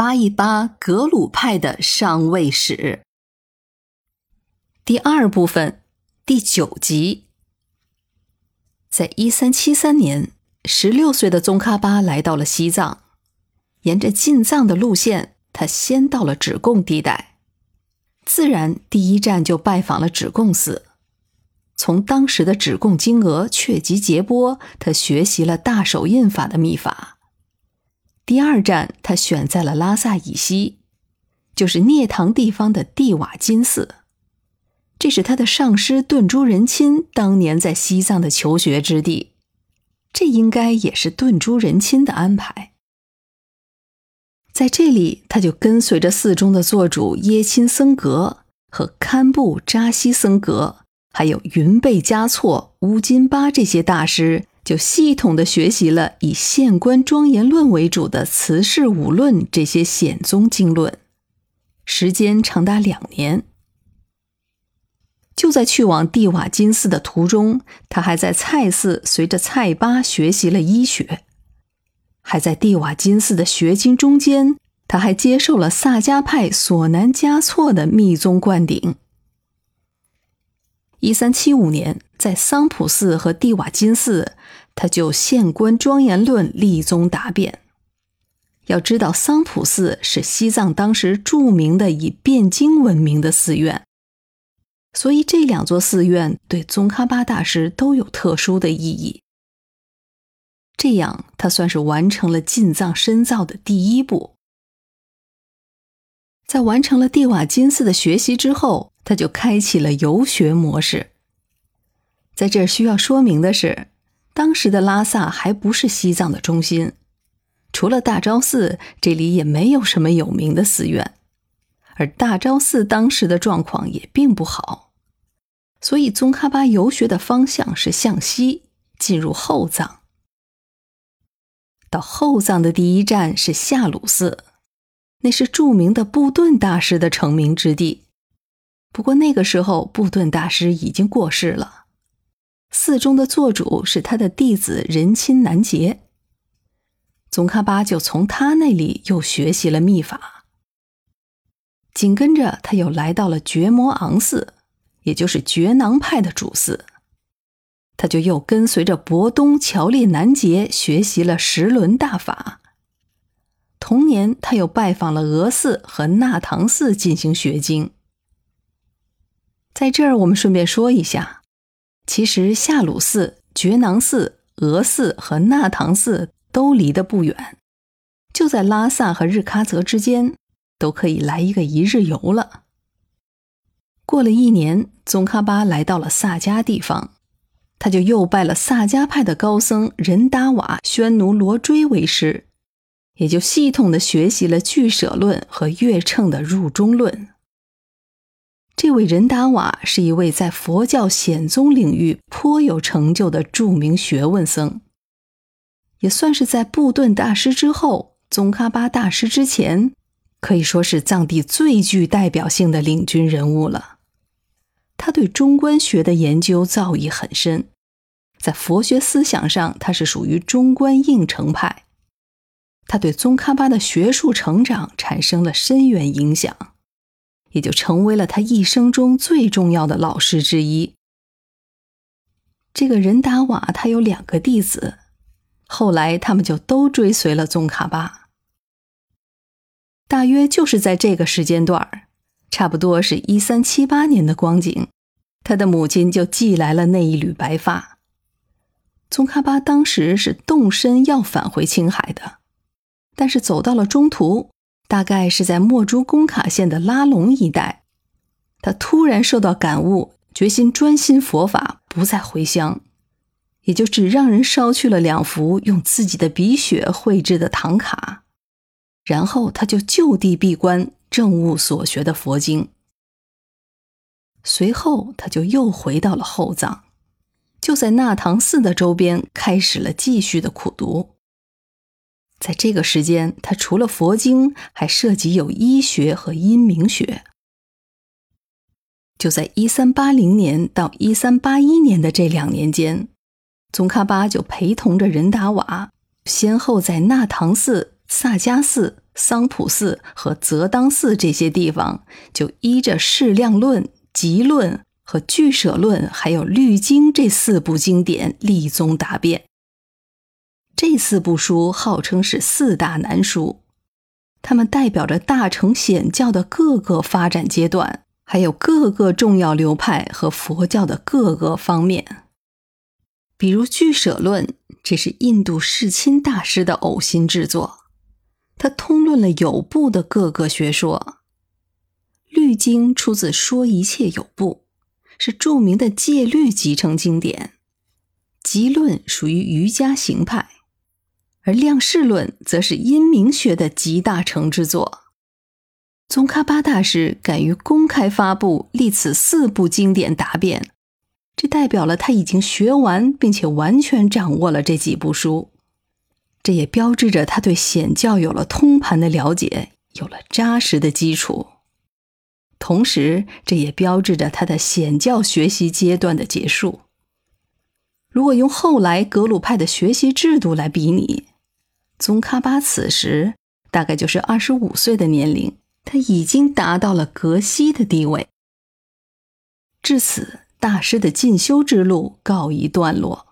扒一扒格鲁派的上位史。第二部分，第九集。在一三七三年，十六岁的宗喀巴来到了西藏，沿着进藏的路线，他先到了止贡地带，自然第一站就拜访了止贡寺。从当时的止贡金额确吉杰波，他学习了大手印法的秘法。第二站，他选在了拉萨以西，就是涅塘地方的蒂瓦金寺。这是他的上师顿珠仁钦当年在西藏的求学之地，这应该也是顿珠仁钦的安排。在这里，他就跟随着寺中的做主耶钦僧格和堪布扎西僧格，还有云贝嘉措、乌金巴这些大师，就系统的学习了以《县官庄严论》为主的《慈氏五论》这些显宗经论，时间长达两年。就在去往蒂瓦金寺的途中，他还在蔡寺随着蔡巴学习了医学；还在蒂瓦金寺的学经中间，他还接受了萨迦派索南嘉措的密宗灌顶。一三七五年，在桑普寺和蒂瓦金寺，他就《县官庄严论》立宗答辩。要知道，桑普寺是西藏当时著名的以辩经闻名的寺院。所以这两座寺院对宗喀巴大师都有特殊的意义。这样，他算是完成了进藏深造的第一步。在完成了蒂瓦金寺的学习之后，他就开启了游学模式。在这需要说明的是，当时的拉萨还不是西藏的中心，除了大昭寺，这里也没有什么有名的寺院。而大昭寺当时的状况也并不好，所以宗喀巴游学的方向是向西进入后藏。到后藏的第一站是夏鲁寺，那是著名的布顿大师的成名之地。不过那个时候布顿大师已经过世了，寺中的做主是他的弟子仁钦南杰。宗喀巴就从他那里又学习了秘法。紧跟着，他又来到了觉摩昂寺，也就是觉囊派的主寺。他就又跟随着博东乔列南杰学习了十轮大法。同年，他又拜访了俄寺和纳唐寺进行学经。在这儿，我们顺便说一下，其实夏鲁寺、觉囊寺、俄寺和纳唐寺都离得不远，就在拉萨和日喀则之间。都可以来一个一日游了。过了一年，宗喀巴来到了萨迦地方，他就又拜了萨迦派的高僧仁达瓦宣奴罗追为师，也就系统的学习了俱舍论和月称的入中论。这位仁达瓦是一位在佛教显宗领域颇有成就的著名学问僧，也算是在布顿大师之后，宗喀巴大师之前。可以说是藏地最具代表性的领军人物了。他对中观学的研究造诣很深，在佛学思想上，他是属于中观应成派。他对宗喀巴的学术成长产生了深远影响，也就成为了他一生中最重要的老师之一。这个仁达瓦他有两个弟子，后来他们就都追随了宗喀巴。大约就是在这个时间段，差不多是一三七八年的光景，他的母亲就寄来了那一缕白发。宗喀巴当时是动身要返回青海的，但是走到了中途，大概是在墨竹工卡县的拉隆一带，他突然受到感悟，决心专心佛法，不再回乡，也就只让人烧去了两幅用自己的鼻血绘制的唐卡。然后他就就地闭关，证悟所学的佛经。随后他就又回到了后藏，就在纳唐寺的周边开始了继续的苦读。在这个时间，他除了佛经，还涉及有医学和阴明学。就在一三八零年到一三八一年的这两年间，宗喀巴就陪同着仁达瓦，先后在纳唐寺。萨迦寺桑普寺和泽当寺这些地方，就依着《释量论》《集论》和《俱舍论》还有《律经》这四部经典立宗答辩。这四部书号称是四大难书，它们代表着大乘显教的各个发展阶段，还有各个重要流派和佛教的各个方面。比如《俱舍论》，这是印度世亲大师的呕心之作，他通论了有部的各个学说。《律经》出自《说一切有部》，是著名的戒律集成经典。《集论》属于瑜伽行派。而《量势论》则是阴明学的集大成之作。宗喀巴大师敢于公开发布立此四部经典答辩，这代表了他已经学完并且完全掌握了这几部书。这也标志着他对显教有了通盘的了解，有了扎实的基础。同时，这也标志着他的显教学习阶段的结束。如果用后来格鲁派的学习制度来比拟，宗喀巴此时大概就是二十五岁的年龄，他已经达到了格西的地位。至此，大师的进修之路告一段落。